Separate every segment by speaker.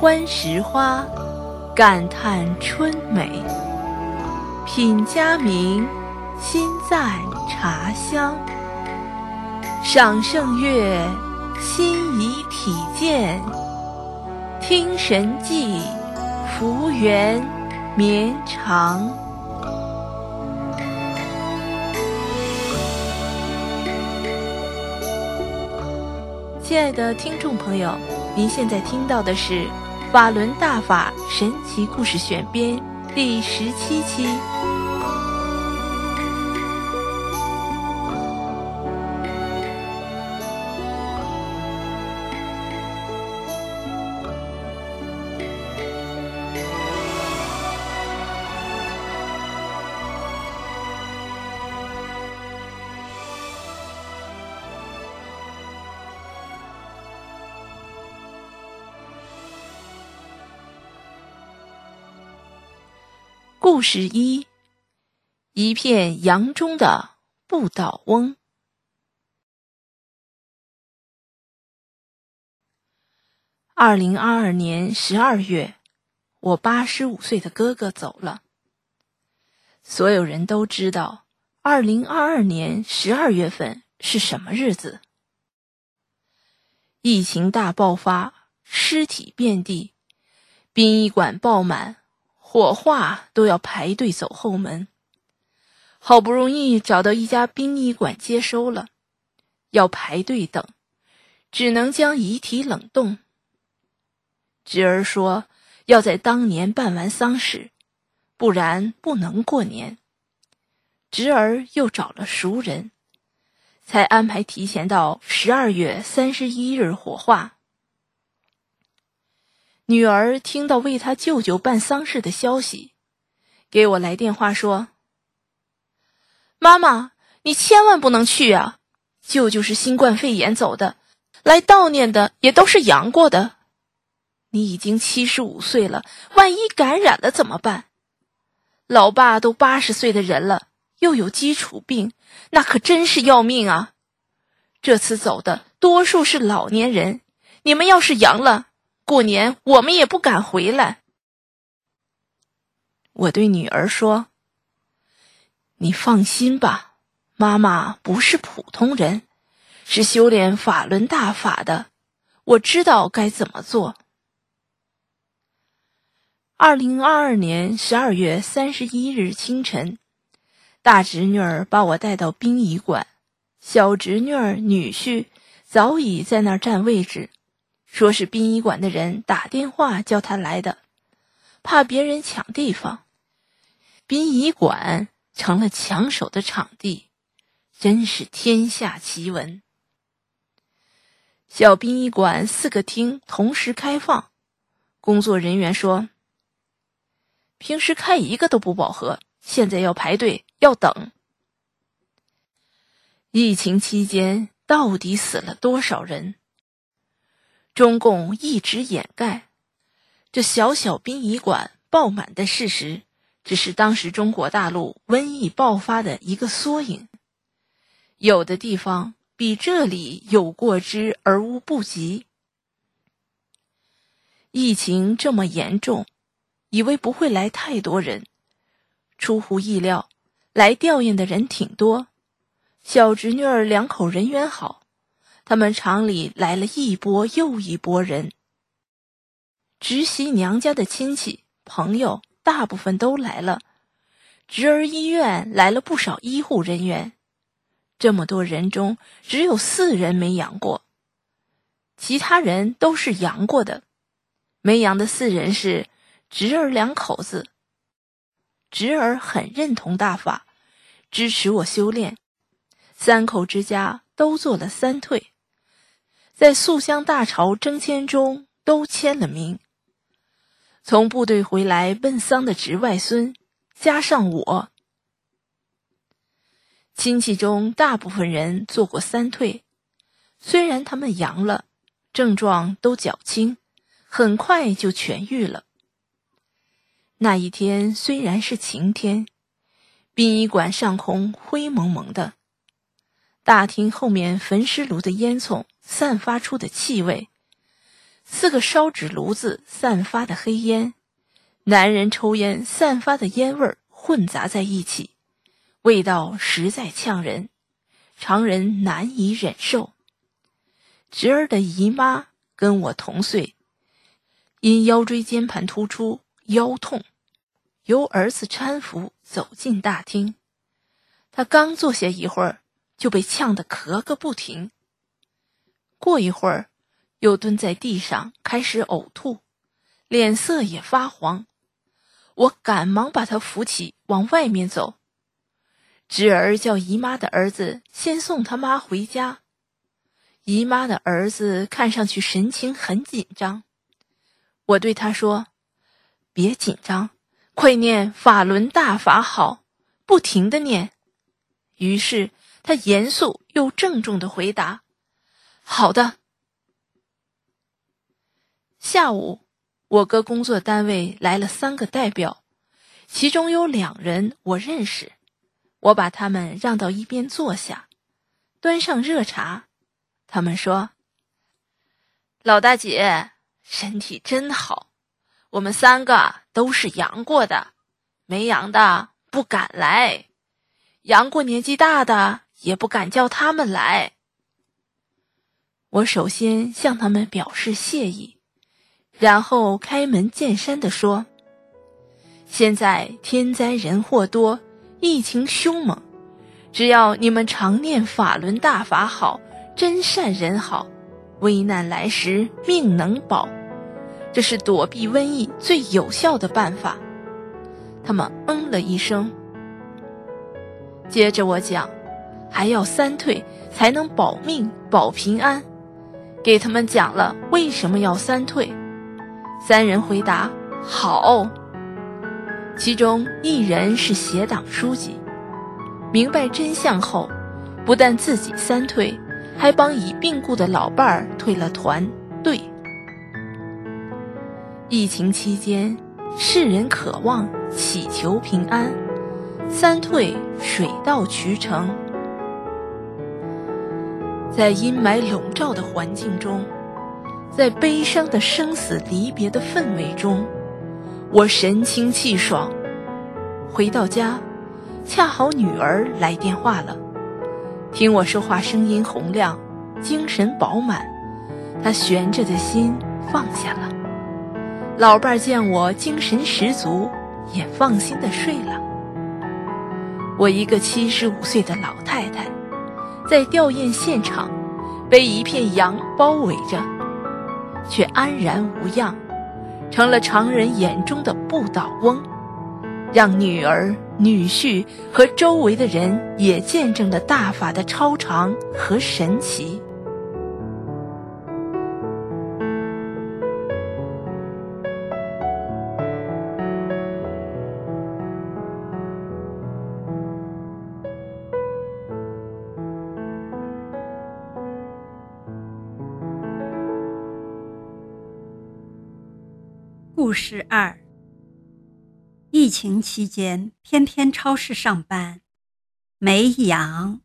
Speaker 1: 观时花，感叹春美。品佳茗，心在茶香。赏盛月，心怡体健。听神迹，福缘绵长。亲爱的听众朋友，您现在听到的是《法轮大法神奇故事选编》第十七期。故事一：一片洋中的不倒翁。二零二二年十二月，我八十五岁的哥哥走了。所有人都知道，二零二二年十二月份是什么日子？疫情大爆发，尸体遍地，殡仪馆爆满。火化都要排队走后门，好不容易找到一家殡仪馆接收了，要排队等，只能将遗体冷冻。侄儿说要在当年办完丧事，不然不能过年。侄儿又找了熟人，才安排提前到十二月三十一日火化。女儿听到为他舅舅办丧事的消息，给我来电话说：“妈妈，你千万不能去啊！舅舅是新冠肺炎走的，来悼念的也都是阳过的。你已经七十五岁了，万一感染了怎么办？老爸都八十岁的人了，又有基础病，那可真是要命啊！这次走的多数是老年人，你们要是阳了。”过年我们也不敢回来。我对女儿说：“你放心吧，妈妈不是普通人，是修炼法轮大法的，我知道该怎么做。”二零二二年十二月三十一日清晨，大侄女儿把我带到殡仪馆，小侄女儿、女婿早已在那儿占位置。说是殡仪馆的人打电话叫他来的，怕别人抢地方，殡仪馆成了抢手的场地，真是天下奇闻。小殡仪馆四个厅同时开放，工作人员说，平时开一个都不饱和，现在要排队要等。疫情期间到底死了多少人？中共一直掩盖，这小小殡仪馆爆满的事实，只是当时中国大陆瘟疫爆发的一个缩影。有的地方比这里有过之而无不及。疫情这么严重，以为不会来太多人，出乎意料，来吊唁的人挺多。小侄女儿两口人缘好。他们厂里来了一波又一波人，侄媳娘家的亲戚朋友大部分都来了，侄儿医院来了不少医护人员。这么多人中，只有四人没阳过，其他人都是阳过的。没阳的四人是侄儿两口子。侄儿很认同大法，支持我修炼，三口之家都做了三退。在肃襄大潮征签中都签了名。从部队回来奔丧的侄外孙，加上我，亲戚中大部分人做过三退，虽然他们阳了，症状都较轻，很快就痊愈了。那一天虽然是晴天，殡仪馆上空灰蒙蒙的，大厅后面焚尸炉的烟囱。散发出的气味，四个烧纸炉子散发的黑烟，男人抽烟散发的烟味儿混杂在一起，味道实在呛人，常人难以忍受。侄儿的姨妈跟我同岁，因腰椎间盘突出，腰痛，由儿子搀扶走进大厅。他刚坐下一会儿，就被呛得咳个不停。过一会儿，又蹲在地上开始呕吐，脸色也发黄。我赶忙把他扶起，往外面走。侄儿叫姨妈的儿子先送他妈回家。姨妈的儿子看上去神情很紧张，我对他说：“别紧张，快念法轮大法好，不停的念。”于是他严肃又郑重的回答：“好的。”下午，我哥工作单位来了三个代表，其中有两人我认识，我把他们让到一边坐下，端上热茶。他们说：“老大姐身体真好，我们三个都是阳过的，没阳的不敢来，阳过年纪大的也不敢叫他们来。”我首先向他们表示谢意，然后开门见山的说：“现在天灾人祸多，疫情凶猛，只要你们常念法轮大法好。”真善人好，危难来时命能保，这是躲避瘟疫最有效的办法。他们嗯了一声。接着我讲，还要三退才能保命保平安，给他们讲了为什么要三退。三人回答好。其中一人是协党书记，明白真相后，不但自己三退。还帮已病故的老伴儿退了团队。疫情期间，世人渴望祈求平安，三退水到渠成。在阴霾笼罩的环境中，在悲伤的生死离别的氛围中，我神清气爽。回到家，恰好女儿来电话了。听我说话，声音洪亮，精神饱满，她悬着的心放下了。老伴儿见我精神十足，也放心的睡了。我一个七十五岁的老太太，在吊唁现场，被一片羊包围着，却安然无恙，成了常人眼中的不倒翁。让女儿、女婿和周围的人也见证了大法的超常和神奇。
Speaker 2: 故事二。疫情期间，天天超市上班，没阳。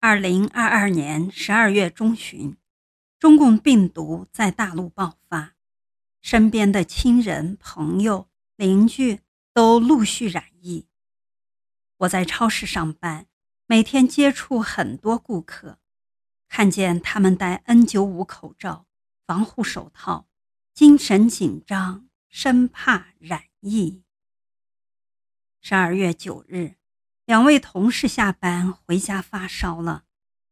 Speaker 2: 二零二二年十二月中旬，中共病毒在大陆爆发，身边的亲人、朋友、邻居都陆续染疫。我在超市上班，每天接触很多顾客，看见他们戴 N 九五口罩、防护手套。精神紧张，生怕染疫。十二月九日，两位同事下班回家发烧了，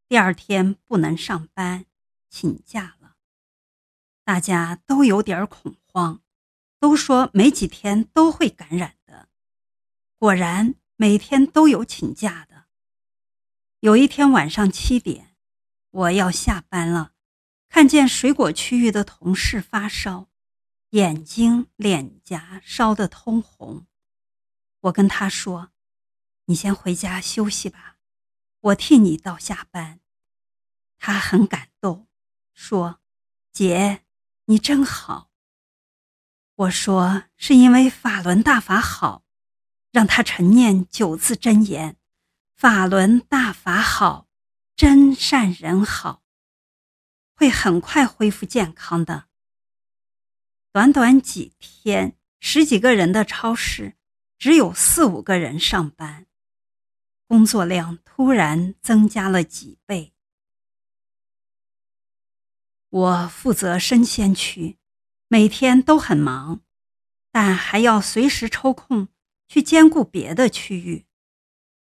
Speaker 2: 第二天不能上班，请假了。大家都有点恐慌，都说没几天都会感染的。果然，每天都有请假的。有一天晚上七点，我要下班了。看见水果区域的同事发烧，眼睛、脸颊烧得通红。我跟他说：“你先回家休息吧，我替你到下班。”他很感动，说：“姐，你真好。”我说：“是因为法轮大法好，让他晨念九字真言：法轮大法好，真善人好。”会很快恢复健康的。短短几天，十几个人的超市只有四五个人上班，工作量突然增加了几倍。我负责生鲜区，每天都很忙，但还要随时抽空去兼顾别的区域。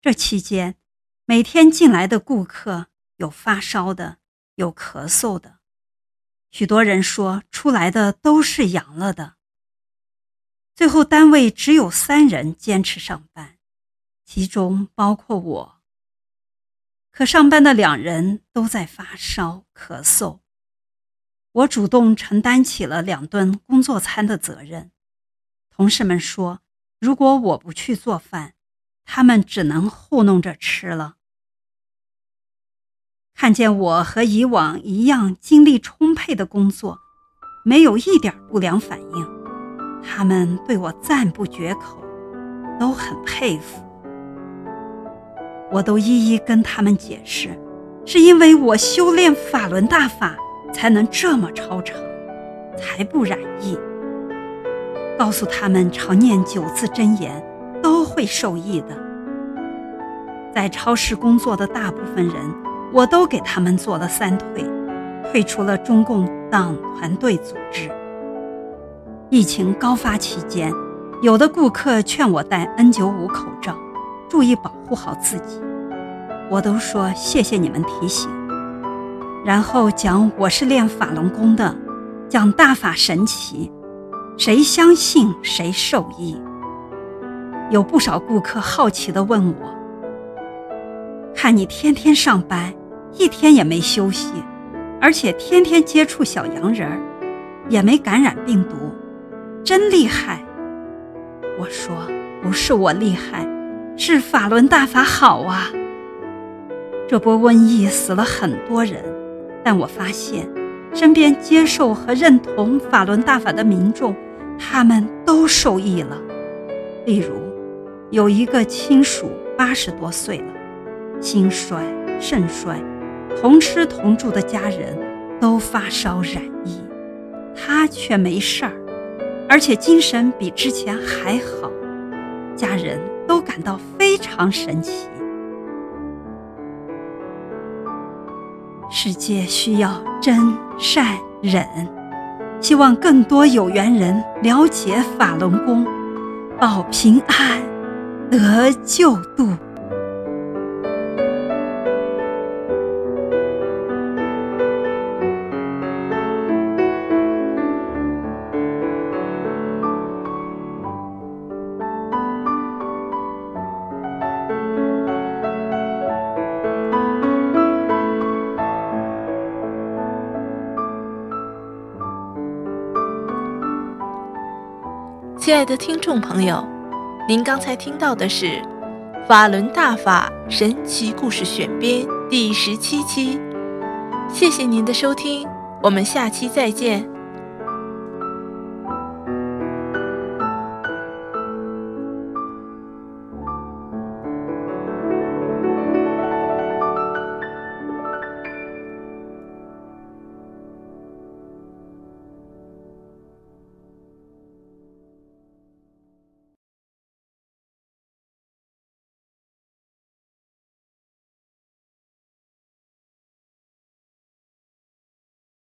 Speaker 2: 这期间，每天进来的顾客有发烧的，有咳嗽的，许多人说出来的都是阳了的。最后，单位只有三人坚持上班，其中包括我。可上班的两人都在发烧、咳嗽。我主动承担起了两顿工作餐的责任。同事们说，如果我不去做饭，他们只能糊弄着吃了。看见我和以往一样精力充沛的工作，没有一点不良反应，他们对我赞不绝口，都很佩服。我都一一跟他们解释，是因为我修炼法轮大法。才能这么超常，才不染疫。告诉他们常念九字真言，都会受益的。在超市工作的大部分人，我都给他们做了三退，退出了中共党团队组织。疫情高发期间，有的顾客劝我戴 N95 口罩，注意保护好自己，我都说谢谢你们提醒。然后讲我是练法轮功的，讲大法神奇，谁相信谁受益。有不少顾客好奇地问我：“看你天天上班，一天也没休息，而且天天接触小洋人儿，也没感染病毒，真厉害。”我说：“不是我厉害，是法轮大法好啊。这波瘟疫死了很多人。”但我发现，身边接受和认同法轮大法的民众，他们都受益了。例如，有一个亲属八十多岁了，心衰、肾衰，同吃同住的家人都发烧染疫，他却没事儿，而且精神比之前还好，家人都感到非常神奇。世界需要真善忍，希望更多有缘人了解法轮功，保平安，得救度。
Speaker 1: 亲爱的听众朋友，您刚才听到的是《法轮大法神奇故事选编》第十七期，谢谢您的收听，我们下期再见。